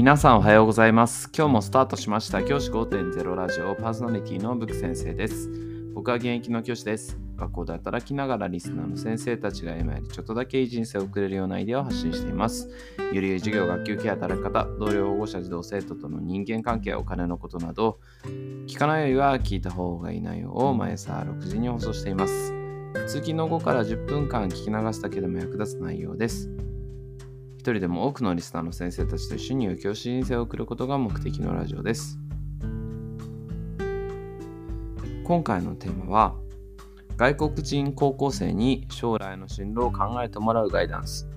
皆さんおはようございます。今日もスタートしました教師5.0ラジオパーソナリティのブック先生です。僕は現役の教師です。学校で働きながらリスナーの先生たちが今よりちょっとだけいい人生を送れるようなアイデアを発信しています。ゆるゆる授業、学級ケア、働き方、同僚、保護者、児童、生徒との人間関係、お金のことなど、聞かないよりは聞いた方がいい内容を毎朝6時に放送しています。通勤の後から10分間聞き流すだけでも役立つ内容です。一人でも多くのリスナーの先生たちと一緒に良い教師人生を送ることが目的のラジオです。今回のテーマは、外国人高校生に将来の進路を考えてもらうガイダンス。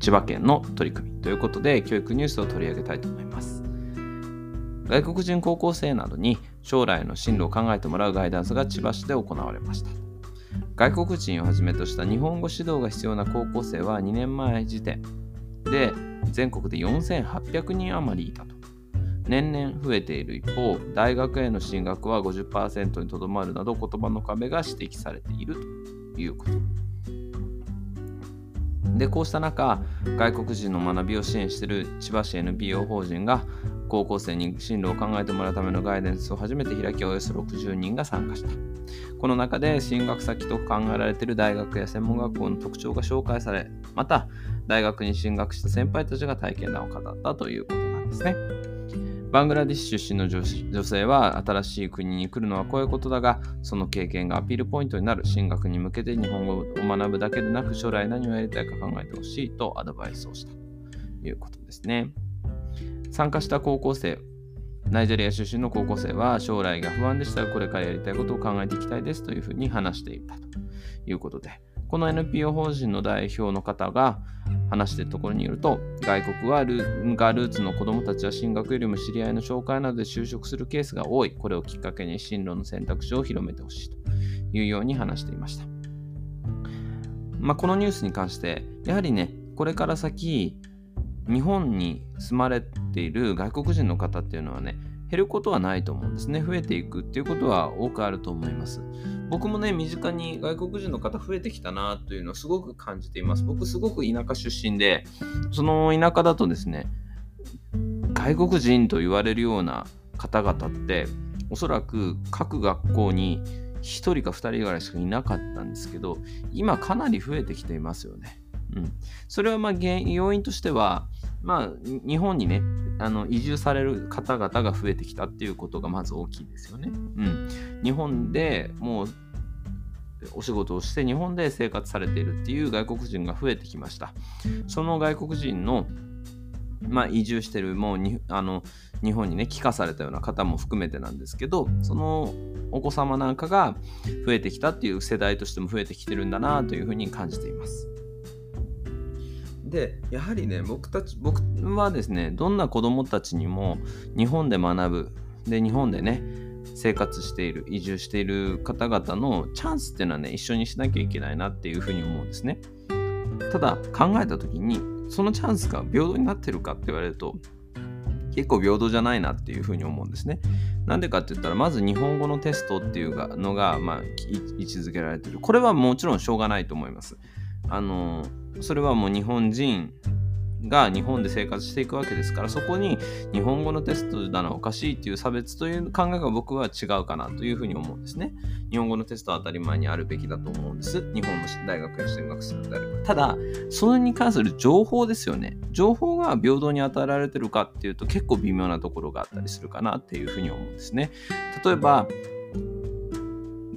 千葉県の取り組みということで、教育ニュースを取り上げたいと思います。外国人高校生などに将来の進路を考えてもらうガイダンスが千葉市で行われました。外国人をはじめとした日本語指導が必要な高校生は2年前時点で全国で4800人余りいたと。年々増えている一方、大学への進学は50%にとどまるなど言葉の壁が指摘されているということ。で、こうした中、外国人の学びを支援している千葉市 NPO 法人が高校生に進路を考えてもらうためのガイダンスを初めて開き、およそ60人が参加した。この中で進学先と考えられている大学や専門学校の特徴が紹介され、また大学に進学した先輩たちが体験談を語ったということなんですね。バングラディッシュ出身の女女性は新しい国に来るのはこういうことだが、その経験がアピールポイントになる進学に向けて日本語を学ぶだけでなく将来何をやりたいか考えてほしいとアドバイスをしたということですね。参加した高校生、ナイジェリア出身の高校生は将来が不安でしたがこれからやりたいことを考えていきたいですというふうに話していたということで、この NPO 法人の代表の方が話しているところによると、外国はルがルーツの子どもたちは進学よりも知り合いの紹介などで就職するケースが多い。これをきっかけに進路の選択肢を広めてほしいというように話していました。まあ、このニュースに関して、やはりね、これから先、日本に住まれている外国人の方っていうのはね、減ることはないと思うんですね。増えていくっていうことは多くあると思います。僕もね、身近に外国人の方増えてきたなというのをすごく感じています。僕すごく田舎出身で、その田舎だとですね、外国人と言われるような方々って、おそらく各学校に1人か2人ぐらいしかいなかったんですけど、今かなり増えてきていますよね。うん、それはまあ原要因としては、まあ、日本にねあの移住される方々が増えてきたっていうことがまず大きいですよね。うん、日本でもうお仕事をして日本で生活されているっていう外国人が増えてきました。その外国人のまあ、移住してるもうにあの日本にね帰化されたような方も含めてなんですけどそのお子様なんかが増えてきたっていう世代としても増えてきてるんだなというふうに感じています。でやはりね僕たち僕はですねどんな子どもたちにも日本で学ぶで日本でね生活している移住している方々のチャンスっていうのはね一緒にしなきゃいけないなっていうふうに思うんですね。ただ考えた時にそのチャンスが平等になってるかって言われると結構平等じゃないなっていうふうに思うんですね。なんでかって言ったらまず日本語のテストっていうのが、まあ、位置づけられてる。これはもちろんしょうがないと思います。あのそれはもう日本人が日本で生活していくわけですからそこに日本語のテストなのはおかしいっていう差別という考えが僕は違うかなというふうに思うんですね。日本語のテストは当たり前にあるべきだと思うんです。日本の大学へ進学するのであれば。ただ、それに関する情報ですよね。情報が平等に与えられてるかっていうと結構微妙なところがあったりするかなっていうふうに思うんですね。例えば、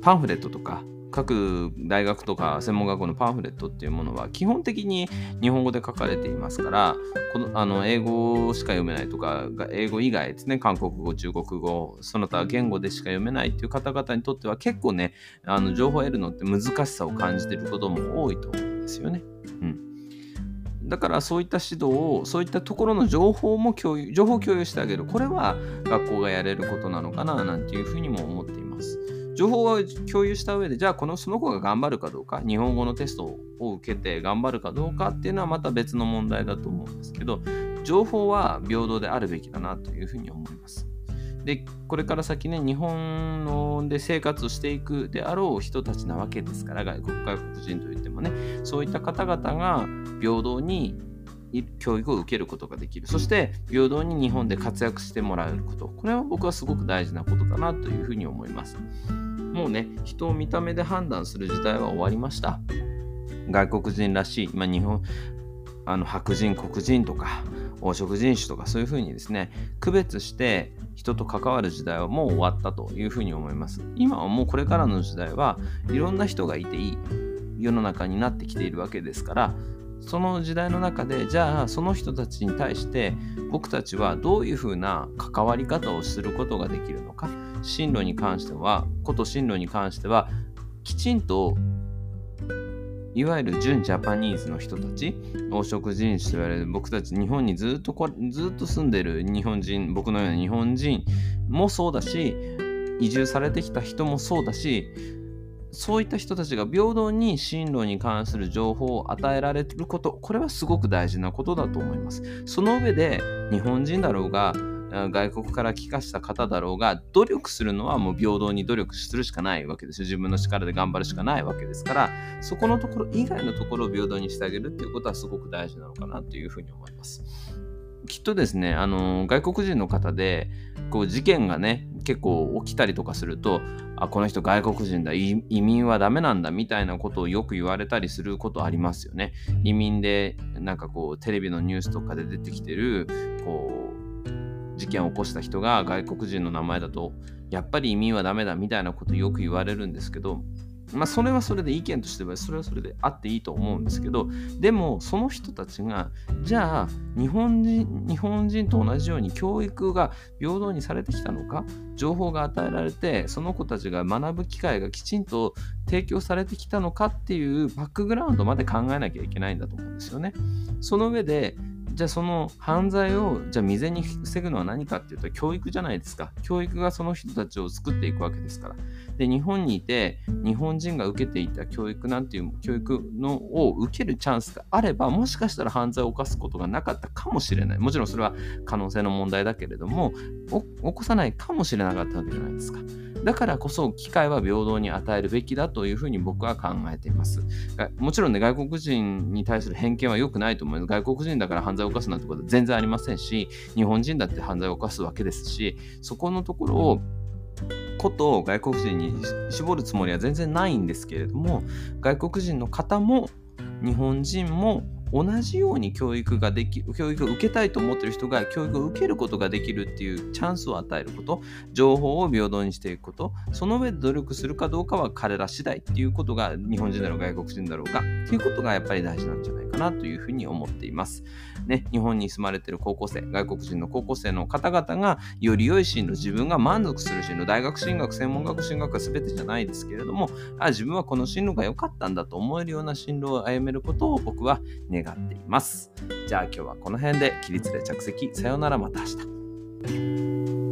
パンフレットとか各大学とか専門学校のパンフレットっていうものは基本的に日本語で書かれていますからこのあの英語しか読めないとか英語以外ですね韓国語中国語その他言語でしか読めないっていう方々にとっては結構ねあの情報を得るのって難しさを感じてることも多いと思うんですよね。うんだからそういった指導をそういったところの情報も共有情報共有してあげるこれは学校がやれることなのかななんていうふうにも思っています。情報を共有した上で、じゃあこのその子が頑張るかどうか、日本語のテストを受けて頑張るかどうかっていうのはまた別の問題だと思うんですけど、情報は平等であるべきだなというふうに思います。で、これから先ね、日本ので生活をしていくであろう人たちなわけですから、外国外国人といってもね、そういった方々が平等に教育を受けることができる。そして平等に日本で活躍してもらえること。これは僕はすごく大事なことだなというふうに思います。もうね、人を見た目で判断する時代は終わりました。外国人らしい、まあ、日本、あの白人、黒人とか、黄色人種とかそういうふうにですね、区別して人と関わる時代はもう終わったというふうに思います。今はもうこれからの時代はいろんな人がいていい世の中になってきているわけですから、その時代の中でじゃあその人たちに対して僕たちはどういうふうな関わり方をすることができるのか。進路に関してはこと進路に関してはきちんといわゆる純ジャパニーズの人たち黄色人種と言われる僕たち日本にずっとこずっと住んでる日本人僕のような日本人もそうだし移住されてきた人もそうだしそういった人たちが平等に進路に関する情報を与えられること、これはすごく大事なことだと思います。その上で、日本人だろうが、外国から帰化した方だろうが、努力するのはもう平等に努力するしかないわけですよ。自分の力で頑張るしかないわけですから、そこのところ以外のところを平等にしてあげるっていうことはすごく大事なのかなというふうに思います。きっとですね、あの外国人の方でこう事件がね結構起きたりとかするとあこの人外国人だ移民はダメなんだみたいなことをよく言われたりすることありますよね。移民でなんかこうテレビのニュースとかで出てきてるこう事件を起こした人が外国人の名前だとやっぱり移民はダメだみたいなことよく言われるんですけどまあ、それはそれで意見としてはそれはそれであっていいと思うんですけどでもその人たちがじゃあ日本人日本人と同じように教育が平等にされてきたのか？情報が与えられてその子たちが学ぶ機会がきちんと提供されてきたのかっていうバックグラウンドまで考えなきゃいけないんだと思うんですよね。その上でじゃあその犯罪をじゃあ未然に防ぐのは何かっていうと教育じゃないですか。教育がその人たちを作っていくわけですから。で、日本にいて日本人が受けていた教育なんていう教育のを受けるチャンスがあれば、もしかしたら犯罪を犯すことがなかったかもしれない。もちろんそれは可能性の問題だけれども、起こさないかもしれなかったわけじゃないですか。だからこそ機会は平等に与えるべきだというふうに僕は考えています。もちろんね、外国人に対する偏見は良くないと思います。外国人だから犯罪を犯すなんてことは全然ありませんし、日本人だって犯罪を犯すわけですし、そこのところをことを外国人に絞るつもりは全然ないんですけれども、外国人の方も日本人も同じように教育ができ教育を受けたいと思っている人が教育を受けることができるっていうチャンスを与えること情報を平等にしていくことその上で努力するかどうかは彼ら次第っていうことが日本人だろう外国人だろうがっていうことがやっぱり大事なんじゃないかなというふうに思っています。ね、日本に住まれてる高校生外国人の高校生の方々がより良い進路自分が満足する進路大学進学専門学進学は全てじゃないですけれどもあ自分はこの進路が良かったんだと思えるような進路を歩めることを僕は願っています。じゃあ今日はこの辺で起立で着席。さようならまた明日。